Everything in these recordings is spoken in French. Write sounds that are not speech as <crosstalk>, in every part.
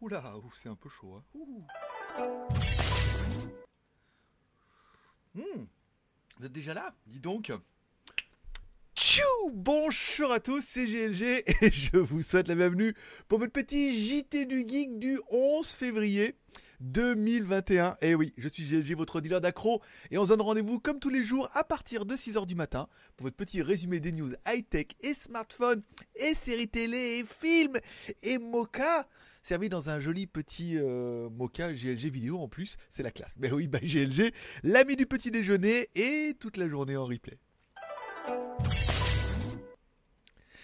Oula, c'est un peu chaud. Hein. Ouh. Hmm, Vous êtes déjà là? Dis donc. Tchou Bonjour à tous, c'est GLG et je vous souhaite la bienvenue pour votre petit JT du Geek du 11 février 2021. Et oui, je suis GLG, votre dealer d'accro, et on se donne rendez-vous comme tous les jours à partir de 6h du matin pour votre petit résumé des news high-tech et smartphones et séries télé et films et mocha servi dans un joli petit euh, mocha GLG vidéo en plus, c'est la classe. Mais oui, bah GLG, l'ami du petit déjeuner et toute la journée en replay.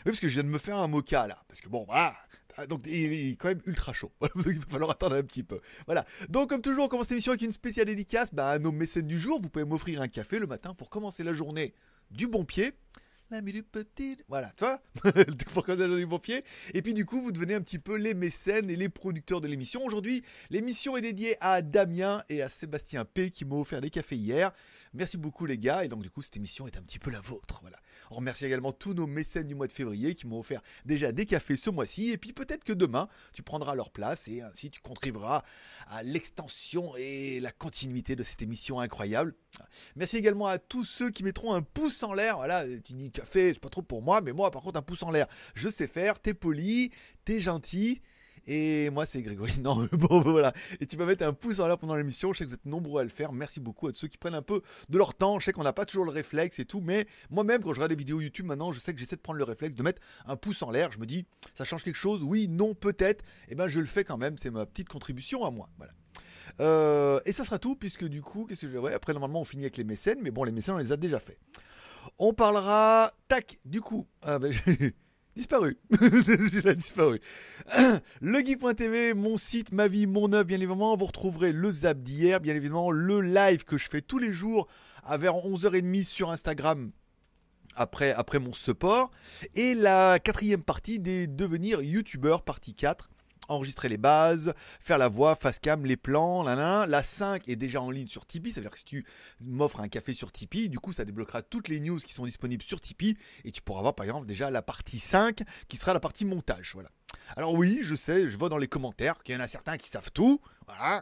Oui, parce que je viens de me faire un mocha là. Parce que bon, voilà. Donc il est quand même ultra chaud. <laughs> il va falloir attendre un petit peu. Voilà. Donc comme toujours, on commence l'émission avec une spéciale dédicace bah, à nos mécènes du jour. Vous pouvez m'offrir un café le matin pour commencer la journée du bon pied. L'ami du petit. Voilà, tu vois? <laughs> Pour la journée du bon pied. Et puis du coup, vous devenez un petit peu les mécènes et les producteurs de l'émission. Aujourd'hui, l'émission est dédiée à Damien et à Sébastien P qui m'ont offert des cafés hier. Merci beaucoup les gars. Et donc du coup, cette émission est un petit peu la vôtre. Voilà. On remercie également tous nos mécènes du mois de février qui m'ont offert déjà des cafés ce mois-ci. Et puis peut-être que demain, tu prendras leur place et ainsi tu contribueras à l'extension et la continuité de cette émission incroyable. Merci également à tous ceux qui mettront un pouce en l'air. Voilà, tu dis café, c'est pas trop pour moi, mais moi par contre un pouce en l'air, je sais faire. T'es poli, t'es gentil. Et moi, c'est Grégory. <laughs> Non, bon, voilà. Et tu peux mettre un pouce en l'air pendant l'émission. Je sais que vous êtes nombreux à le faire. Merci beaucoup à tous ceux qui prennent un peu de leur temps. Je sais qu'on n'a pas toujours le réflexe et tout. Mais moi-même, quand je regarde des vidéos YouTube maintenant, je sais que j'essaie de prendre le réflexe de mettre un pouce en l'air. Je me dis, ça change quelque chose? Oui, non, peut-être. Et ben, je le fais quand même. C'est ma petite contribution à moi. Voilà. Euh, et ça sera tout, puisque du coup, qu'est-ce que je... après, normalement, on finit avec les mécènes. Mais bon, les mécènes, on les a déjà fait. On parlera. Tac, du coup. Ah, ben, <laughs> disparu. <laughs> Il a disparu. <clears throat> Legeek.tv, mon site, ma vie, mon œuvre, bien évidemment. Vous retrouverez le zap d'hier, bien évidemment, le live que je fais tous les jours à vers 11h30 sur Instagram. Après, après mon support. Et la quatrième partie des devenir youtubeurs, partie 4 enregistrer les bases, faire la voix, face cam, les plans. La 5 est déjà en ligne sur Tipeee, ça veut dire que si tu m'offres un café sur Tipeee, du coup ça débloquera toutes les news qui sont disponibles sur Tipeee et tu pourras voir par exemple déjà la partie 5 qui sera la partie montage. Voilà. Alors oui, je sais, je vois dans les commentaires qu'il y en a certains qui savent tout,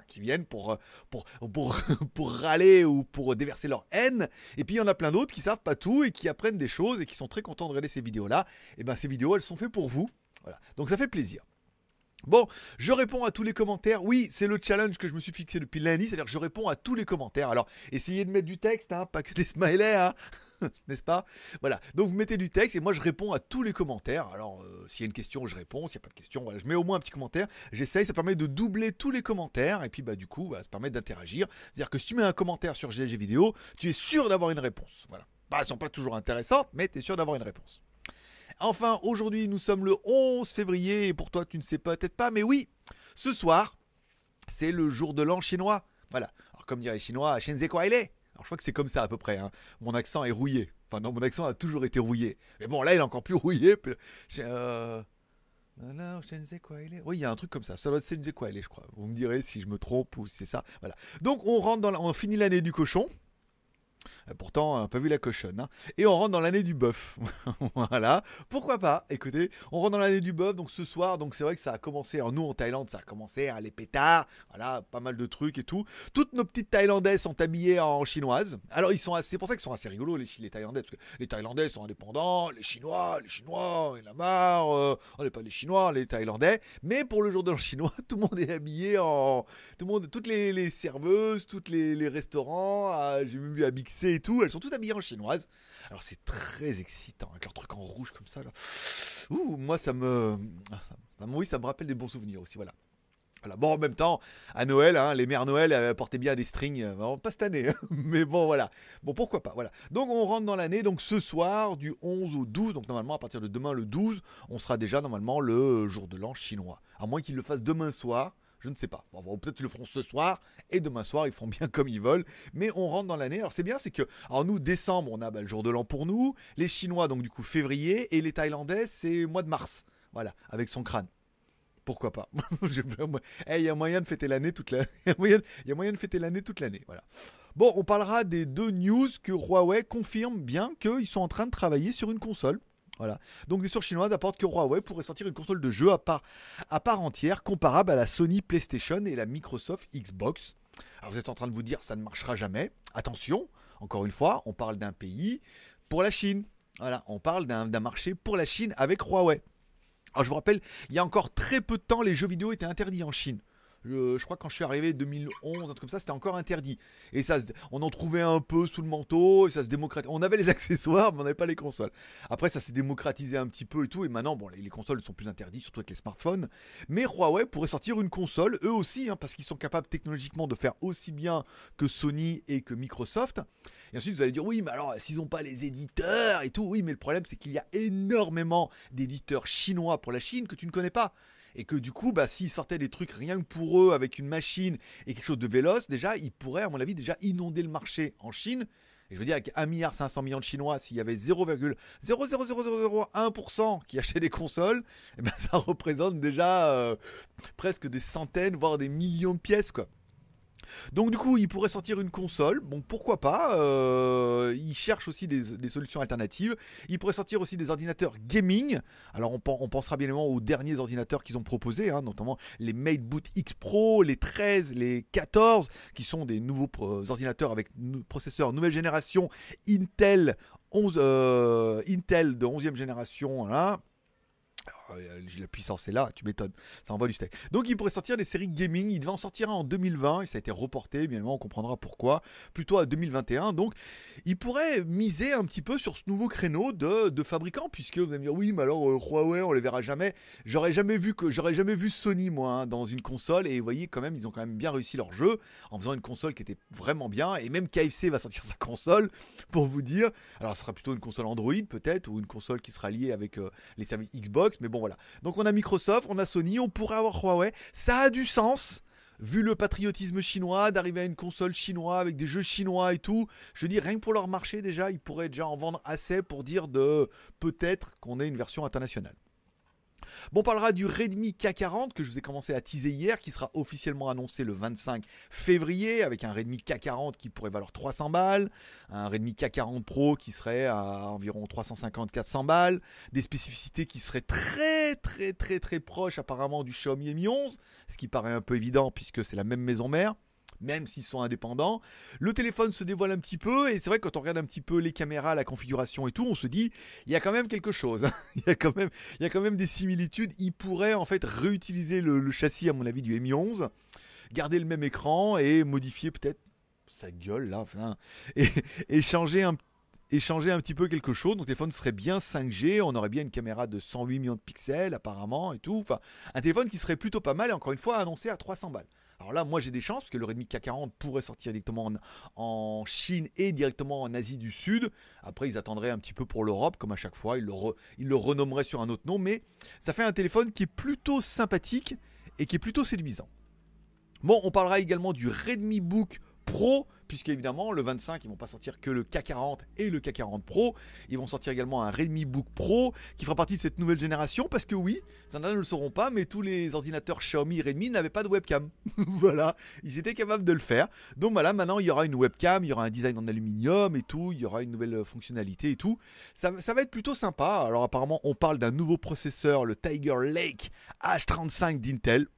qui viennent pour, pour, pour, <laughs> pour râler ou pour déverser leur haine. Et puis il y en a plein d'autres qui savent pas tout et qui apprennent des choses et qui sont très contents de regarder ces vidéos-là. Et ben ces vidéos, elles sont faites pour vous. Voilà. Donc ça fait plaisir. Bon, je réponds à tous les commentaires. Oui, c'est le challenge que je me suis fixé depuis lundi, c'est-à-dire que je réponds à tous les commentaires. Alors, essayez de mettre du texte, hein, pas que des smileys, hein, <laughs> n'est-ce pas? Voilà. Donc vous mettez du texte et moi je réponds à tous les commentaires. Alors, euh, s'il y a une question, je réponds. S'il n'y a pas de question, je mets au moins un petit commentaire. J'essaye, ça permet de doubler tous les commentaires et puis bah du coup, ça permet d'interagir. C'est-à-dire que si tu mets un commentaire sur GLG vidéo, tu es sûr d'avoir une réponse. Voilà. Bah, elles sont pas toujours intéressantes, mais tu es sûr d'avoir une réponse. Enfin, aujourd'hui, nous sommes le 11 février, et pour toi, tu ne sais peut-être pas, mais oui, ce soir, c'est le jour de l'an chinois. Voilà. Alors, comme dirait les Chinois, Shenzhe Alors, je crois que c'est comme ça à peu près. Hein. Mon accent est rouillé. Enfin, non, mon accent a toujours été rouillé. Mais bon, là, il est encore plus rouillé. Euh... Oui, il y a un truc comme ça. Ça doit être je crois. Vous me direz si je me trompe ou si c'est ça. Voilà. Donc, on rentre dans la... on finit l'année du cochon. Euh, pourtant, on pas vu la cochonne. Hein. Et on rentre dans l'année du bœuf. <laughs> voilà. Pourquoi pas? Écoutez, on rentre dans l'année du bœuf. Donc ce soir, donc c'est vrai que ça a commencé. En nous en Thaïlande, ça a commencé à les pétards. Voilà, pas mal de trucs et tout. Toutes nos petites Thaïlandaises sont habillées en chinoise. Alors ils sont, c'est pour ça qu'ils sont assez rigolos les, Thaïlandais, parce que les Thaïlandais sont indépendants. Les Chinois, les Chinois, il a marre. Euh, on n'est pas les Chinois, les Thaïlandais. Mais pour le jour de l'an chinois, <laughs> tout le monde est habillé en, tout le monde, toutes les, serveuses, toutes les, restaurants. Ah, j'ai même vu à et tout. Elles sont toutes habillées en chinoise. Alors c'est très excitant avec leur truc en rouge comme ça. Là. Ouh, moi ça me, oui, ça me rappelle des bons souvenirs aussi. Voilà. Voilà. Bon, en même temps, à Noël, hein, les mères Noël elles portaient bien des strings. Euh, pas cette année, hein, <laughs> mais bon, voilà. Bon, pourquoi pas, voilà. Donc, on rentre dans l'année. Donc, ce soir, du 11 au 12, donc normalement, à partir de demain, le 12, on sera déjà normalement le jour de l'an chinois. À moins qu'ils le fassent demain soir. Je ne sais pas. Bon, peut-être qu'ils le feront ce soir et demain soir, ils feront bien comme ils veulent. Mais on rentre dans l'année. Alors c'est bien, c'est que, alors nous, décembre, on a bah, le jour de l'an pour nous. Les Chinois, donc du coup, février. Et les Thaïlandais, c'est mois de mars. Voilà, avec son crâne. Pourquoi pas? <laughs> Il y a moyen de fêter l'année toute l'année. <laughs> Il y a moyen de fêter l'année toute l'année. Voilà. Bon, on parlera des deux news que Huawei confirme bien qu'ils sont en train de travailler sur une console. Voilà. Donc sources chinoises apportent que Huawei pourrait sortir une console de jeu à part, à part entière, comparable à la Sony PlayStation et la Microsoft Xbox. Alors vous êtes en train de vous dire ça ne marchera jamais. Attention, encore une fois, on parle d'un pays pour la Chine. Voilà, on parle d'un marché pour la Chine avec Huawei. Alors je vous rappelle, il y a encore très peu de temps, les jeux vidéo étaient interdits en Chine. Je, crois que quand je suis arrivé 2011, un truc comme ça, c'était encore interdit. Et ça, on en trouvait un peu sous le manteau, et ça se démocratisait. On avait les <laughs> accessoires, mais on n'avait pas les consoles. Après, ça s'est démocratisé un petit peu et tout, et maintenant, bon, les, consoles sont plus interdites, surtout avec les smartphones. Mais Huawei pourrait sortir une console, eux aussi, hein, parce qu'ils sont capables technologiquement de faire aussi bien que Sony et que Microsoft. Et ensuite, vous allez dire, oui, mais alors, s'ils n'ont pas les éditeurs et tout, oui, mais le problème, c'est qu'il y a énormément d'éditeurs chinois pour la Chine que tu ne connais pas et que du coup, bah, s'ils sortaient des trucs rien que pour eux avec une machine et quelque chose de véloce, déjà, ils pourraient, à mon avis, déjà inonder le marché en Chine. Et je veux dire, avec 1,5 milliard de Chinois, s'il y avait 0,00001% qui achetaient des consoles, eh ben, ça représente déjà euh, presque des centaines, voire des millions de pièces, quoi. Donc du coup, il pourrait sortir une console. Bon, pourquoi pas euh, Il cherche aussi des, solutions alternatives. Il pourrait sortir aussi des ordinateurs gaming. Alors on, pensera bien évidemment aux derniers ordinateurs qu'ils ont proposés, hein, notamment les MateBoot X Pro, les 13, les 14, qui sont des nouveaux ordinateurs avec processeurs nouvelle génération Intel 11, euh, de 11e génération. La puissance est là, tu m'étonnes, ça envoie du steak. Donc il pourrait sortir des séries gaming, il devait en sortir un en 2020 et ça a été reporté, bien évidemment on comprendra pourquoi, plutôt à 2021. Donc il pourrait miser un petit peu sur ce nouveau créneau de, de fabricants, puisque vous allez me dire oui mais alors euh, Huawei on les verra jamais. J'aurais jamais vu que j'aurais jamais vu Sony moi hein, dans une console et vous voyez quand même ils ont quand même bien réussi leur jeu en faisant une console qui était vraiment bien et même KFC va sortir <laughs> sa console pour vous dire. Alors ce sera plutôt une console Android peut-être ou une console qui sera liée avec euh, les services Xbox, mais bon voilà. Donc on a Microsoft, on a Sony, on pourrait avoir Huawei. Ça a du sens. Vu le patriotisme chinois, d'arriver à une console chinoise avec des jeux chinois et tout, je dis rien que pour leur marché déjà, ils pourraient déjà en vendre assez pour dire de peut-être qu'on ait une version internationale. Bon, on parlera du Redmi K40 que je vous ai commencé à teaser hier, qui sera officiellement annoncé le 25 février, avec un Redmi K40 qui pourrait valoir 300 balles, un Redmi K40 Pro qui serait à environ 350-400 balles, des spécificités qui seraient très très très très proches apparemment du Xiaomi Mi 11, ce qui paraît un peu évident puisque c'est la même maison mère même s'ils sont indépendants. Le téléphone se dévoile un petit peu, et c'est vrai que quand on regarde un petit peu les caméras, la configuration et tout, on se dit, il y a quand même quelque chose. <laughs> il, y a quand même, il y a quand même des similitudes. Il pourrait en fait réutiliser le, châssis, à mon avis, du Mi 11, garder le même écran et modifier peut-être sa gueule là, enfin, et, changer un échanger un petit peu quelque chose. Donc, téléphone serait bien 5G, on aurait bien une caméra de 108 millions de pixels apparemment et tout. Enfin, un téléphone qui serait plutôt pas mal et encore une fois annoncé à 300 balles. Alors là, moi j'ai des chances parce que le Redmi K40 pourrait sortir directement en, Chine et directement en Asie du Sud. Après, ils attendraient un petit peu pour l'Europe, comme à chaque fois. Ils le, ils le renommeraient sur un autre nom. Mais ça fait un téléphone qui est plutôt sympathique et qui est plutôt séduisant. Bon, on parlera également du Redmi Book Pro, puisqu'évidemment, le 25, ils vont pas sortir que le K40 et le K40 Pro. Ils vont sortir également un Redmi Book Pro qui fera partie de cette nouvelle génération, parce que oui, certains ne le sauront pas, mais tous les ordinateurs Xiaomi Redmi n'avaient pas de webcam. <laughs> voilà, ils étaient capables de le faire. Donc voilà, maintenant il y aura une webcam, il y aura un design en aluminium et tout, il y aura une nouvelle fonctionnalité et tout. Ça, ça va être plutôt sympa. Alors apparemment, on parle d'un nouveau processeur, le Tiger Lake H35 d'Intel.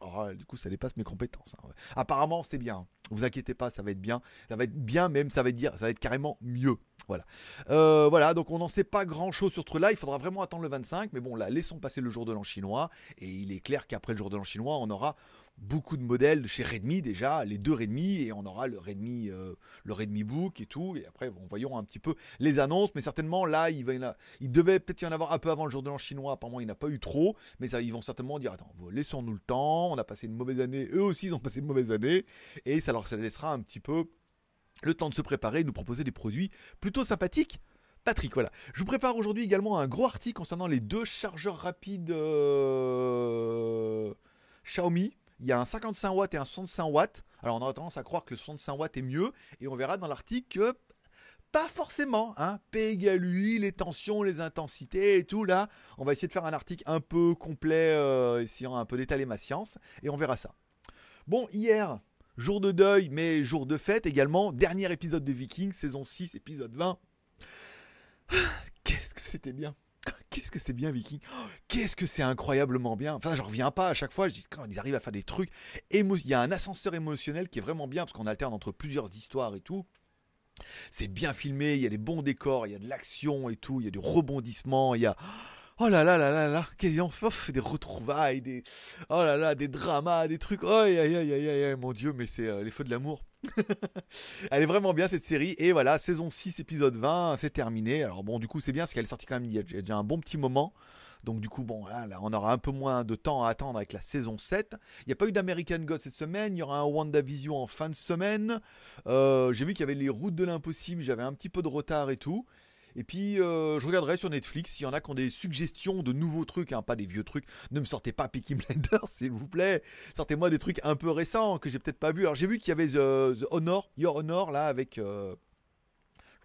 Oh, du coup, ça dépasse mes compétences. Hein. Apparemment, c'est bien. Vous inquiétez pas, ça va être bien. Ça va être bien, même ça va être dire, ça va être carrément mieux. Voilà. Euh, voilà, donc on n'en sait pas grand chose sur ce truc-là. Il faudra vraiment attendre le 25. Mais bon, là, laissons passer le jour de l'an chinois. Et il est clair qu'après le jour de l'an chinois, on aura beaucoup de modèles de chez Redmi déjà, les deux Redmi, et on aura le Redmi, euh, le Redmi Book et tout. Et après, on voyons un petit peu les annonces, mais certainement là, il, va il devait peut-être y en avoir un peu avant le jour de l'an chinois. Apparemment, il n'y en a pas eu trop, mais ça, ils vont certainement dire attends, laissons-nous le temps. On a passé une mauvaise année, eux aussi, ils ont passé une mauvaise année, et ça leur laissera un petit peu le temps de se préparer, et nous proposer des produits plutôt sympathiques. Patrick, voilà. Je vous prépare aujourd'hui également un gros article concernant les deux chargeurs rapides euh, Xiaomi il y a un 55 watts et un 65 watts. Alors on aura tendance à croire que le 65 watts est mieux, et on verra dans l'article que pas forcément. Hein. P égale UI, les tensions, les intensités et tout là. On va essayer de faire un article un peu complet, euh, essayant un peu d'étaler ma science, et on verra ça. Bon, hier, jour de deuil, mais jour de fête également. Dernier épisode de Vikings, saison 6, épisode 20. <sighs> Qu'est-ce que c'était bien. <laughs> qu'est-ce que c'est bien Viking Qu'est-ce que c'est incroyablement bien Enfin, je reviens pas à chaque fois. Je dis quand ils arrivent à faire des trucs, il y a un ascenseur émotionnel qui est vraiment bien parce qu'on alterne entre plusieurs histoires et tout. C'est bien filmé, il y a des bons décors, il y a de l'action et tout, il y a du rebondissement, il y a Oh là là là là là, ont fait des retrouvailles, des oh là là, des dramas, des trucs. Oh aïe aïe aïe aïe aïe, mon dieu, mais c'est euh, les feux de l'amour. <laughs> Elle est vraiment bien cette série et voilà, saison 6 épisode 20, c'est terminé. Alors bon, du coup, c'est bien parce qu'elle est sortie quand même il y a déjà un bon petit moment. Donc du coup, bon, là, là, on aura un peu moins de temps à attendre avec la saison 7. Il n'y a pas eu d'American God cette semaine. Il y aura un WandaVision en fin de semaine. Euh, j'ai vu qu'il y avait les routes de l'impossible. J'avais un petit peu de retard et tout. Et puis, euh, je regarderai sur Netflix s'il y en a qui ont des suggestions de nouveaux trucs, hein, pas des vieux trucs. Ne me sortez pas Peaky <laughs> Blinders, s'il vous plaît. Sortez-moi des trucs un peu récents que j'ai peut-être pas vu. Alors, j'ai vu qu'il y avait The, Honor, Your Honor, là, avec. Euh,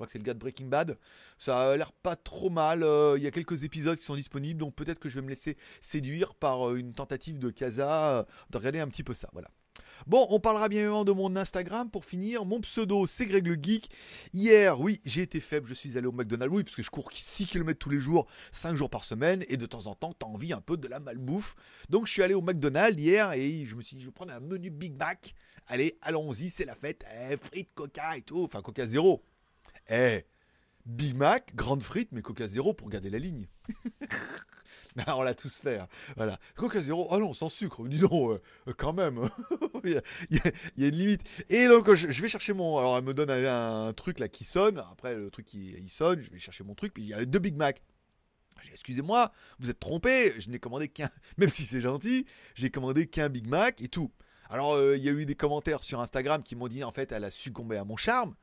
que c'est le gars de Breaking Bad. Ça a l'air pas trop mal. Euh, il y a quelques épisodes qui sont disponibles, donc peut-être que je vais me laisser séduire par une tentative de Casa de regarder un petit peu ça. Voilà. Bon, on parlera bien évidemment de mon Instagram pour finir. Mon pseudo, c'est Greg le Geek. Hier, oui, j'ai été faible, je suis allé au McDonald's. Oui, parce que je cours 6 km tous les jours, 5 jours par semaine, et de temps en temps, t'as envie un peu de la malbouffe. Donc, je suis allé au McDonald's hier et je me suis dit, je vais prendre un menu Big Mac. Allez, allons-y, c'est la fête. Eh, frites, coca et tout. Enfin, coca zéro. Eh, Big Mac, grande frite, mais coca zéro pour garder la ligne. <laughs> on l'a tous fait. Hein. Voilà. Coca zéro, oh non, sans sucre. Dis donc, euh, euh, quand même. <laughs> il, y a, une limite. Et donc, je, vais chercher mon. Alors, elle me donne un, truc là qui sonne. Après, le truc qui il sonne, je vais chercher mon truc. Puis il y a deux Big Mac. Excusez-moi, vous êtes trompé. Je n'ai commandé qu'un. <laughs> Même si c'est gentil, j'ai commandé qu'un Big Mac et tout. Alors, euh, il y a eu des commentaires sur Instagram qui m'ont dit en fait, elle a succombé à mon charme.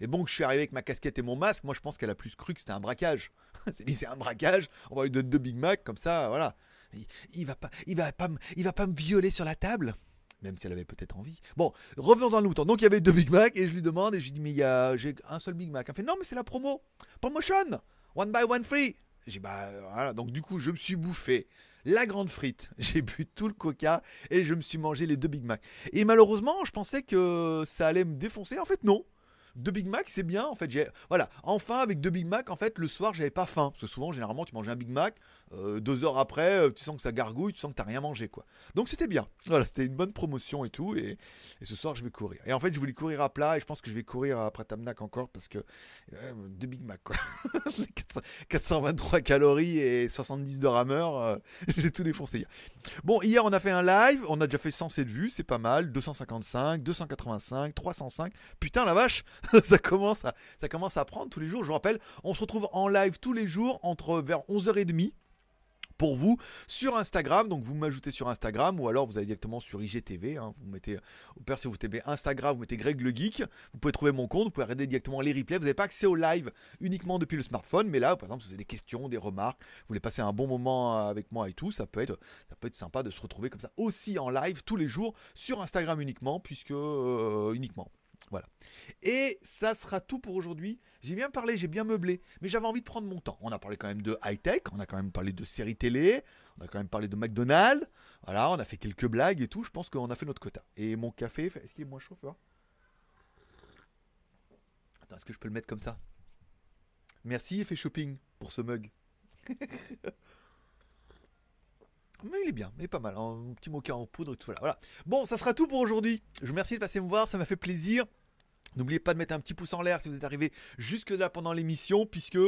Et bon, que je suis arrivé avec ma casquette et mon masque, moi je pense qu'elle a plus cru que c'était un braquage. <laughs> c'est un braquage, on va lui donner deux Big Mac comme ça, voilà. Il, va pas, il va pas, il va pas me violer sur la table. Même si elle avait peut-être envie. Bon, revenons dans le. Donc il y avait deux Big Mac et je lui demande et je lui dis mais il y a, j'ai un seul Big Mac. Elle fait non mais c'est la promo, promotion, one by one free. J'ai bah voilà. Donc du coup je me suis bouffé la grande frite. <laughs> J'ai bu tout le coca et je me suis mangé les deux Big Mac. Et malheureusement, je pensais que ça allait me défoncer. En fait, non deux Big Mac, c'est bien. En fait, voilà, enfin avec deux Big Mac, en fait, le soir, j'avais pas faim. Parce que souvent, généralement, tu manges un Big Mac, euh, deux heures après, euh, tu sens que ça gargouille, tu sens que t'as rien mangé, quoi. Donc c'était bien. Voilà, c'était une bonne promotion et tout. Et, ce soir, je vais courir. Et en fait, je voulais courir à plat et je pense que je vais courir après Tamnac encore parce que euh, deux Big Mac, quoi. <laughs> 423 calories et 70 de rameur, <laughs> j'ai tout défoncé hier. Bon, hier, on a fait un live, on a déjà fait 107 vues, c'est pas mal. 255, 285, 305. Putain, la vache, <laughs> ça commence ça commence à prendre tous les jours. Je vous rappelle, on se retrouve en live tous les jours entre vers 11h30 pour vous sur Instagram. Donc vous m'ajoutez sur Instagram ou alors vous allez directement sur IGTV. Hein. vous mettez, au père si vous tapez Instagram, vous mettez Greg le Geek. Vous pouvez trouver mon compte, vous pouvez regarder directement les replays. Vous n'avez pas accès au live uniquement depuis le smartphone, mais là, par exemple, si vous avez des questions, des remarques, vous voulez passer un bon moment avec moi et tout, ça peut être, ça peut être sympa de se retrouver comme ça aussi en live tous les jours sur Instagram uniquement, puisque euh, uniquement. Voilà. Et ça sera tout pour aujourd'hui. J'ai bien parlé, j'ai bien meublé, mais j'avais envie de prendre mon temps. On a parlé quand même de high-tech, on a quand même parlé de séries télé, on a quand même parlé de McDonald's. Voilà, on a fait quelques blagues et tout. Je pense qu'on a fait notre quota. Et mon café, est-ce qu'il est moins chaud, Attends, est-ce que je peux le mettre comme ça? Merci, fait shopping pour ce mug. <laughs> Mais il est bien, mais pas mal. Un petit mocha en poudre tout. Voilà. Bon, ça sera tout pour aujourd'hui. Je vous remercie de passer me voir, ça m'a fait plaisir. N'oubliez pas de mettre un petit pouce en l'air si vous êtes arrivé jusque là pendant l'émission, puisque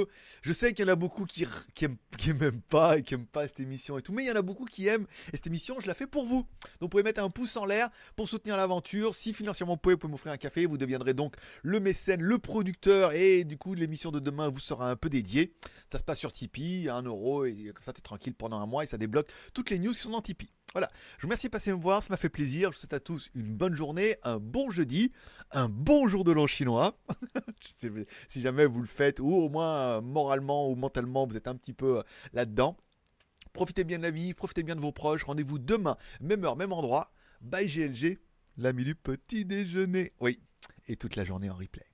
je sais qu'il y en a beaucoup qui, qui, <laughs> pas et qui aiment pas cette émission et tout, mais il y en a beaucoup qui aiment et cette émission, je la fais pour vous. Donc vous pouvez mettre un pouce en l'air pour soutenir l'aventure. Si financièrement vous pouvez, vous pouvez m'offrir un café, vous deviendrez donc le mécène, le producteur et du coup l'émission de demain vous sera un peu dédiée. Ça se passe sur Tipeee, 1 euro et comme ça tu es tranquille pendant un mois et ça débloque toutes les news qui sont dans Tipeee. Voilà, je vous remercie de passer me voir, ça m'a fait plaisir. Je vous souhaite à tous une bonne journée, un bon jeudi, un bon jour de l'an chinois. <laughs> si jamais vous le faites, ou au moins euh, moralement ou mentalement, vous êtes un petit peu euh, là-dedans. Profitez bien de la vie, profitez bien de vos proches. Rendez-vous demain, même heure, même endroit. Bye GLG, l'ami du petit déjeuner. Oui, et toute la journée en replay.